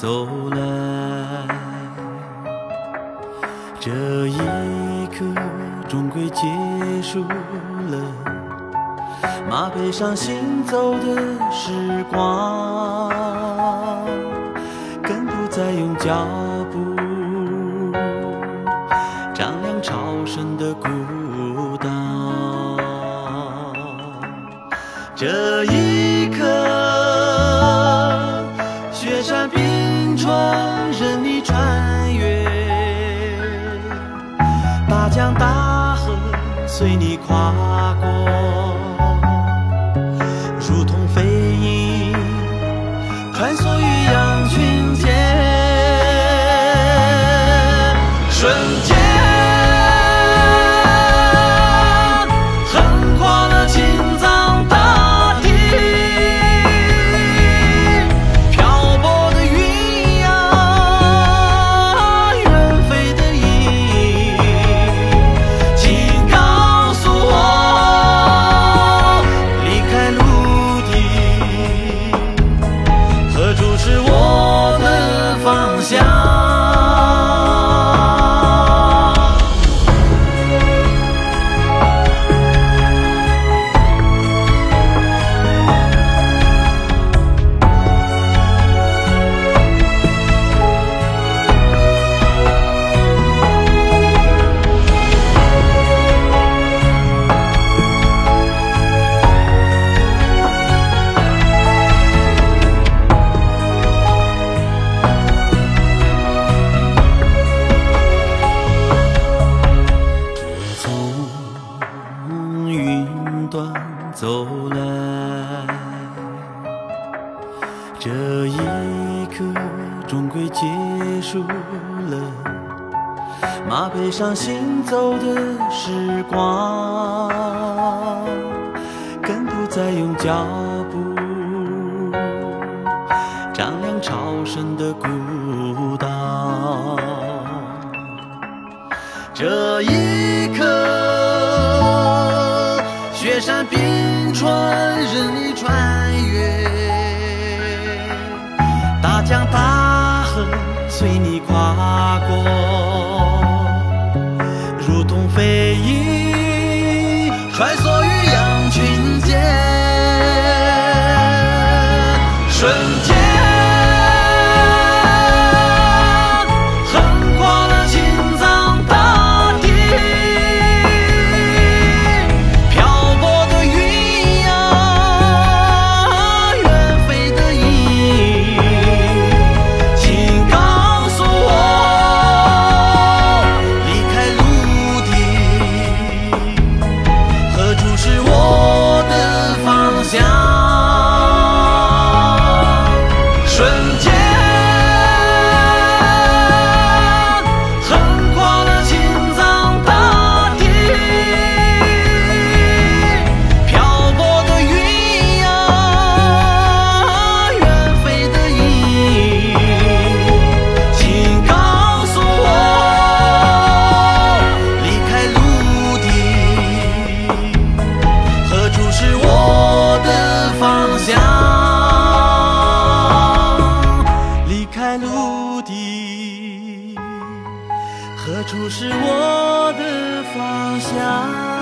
走来，这一刻终归结束了。马背上行走的时光，更不再用脚步丈量超生的孤岛。这一冰川任你穿越，大江大河随你跨过，如同飞鹰穿梭走来，这一刻终归结束了。马背上行走的时光，更不再用脚步丈量超生的孤岛。这一刻，雪山冰船任你穿越，大江大河随你跨过，如同飞鹰处是我的方向？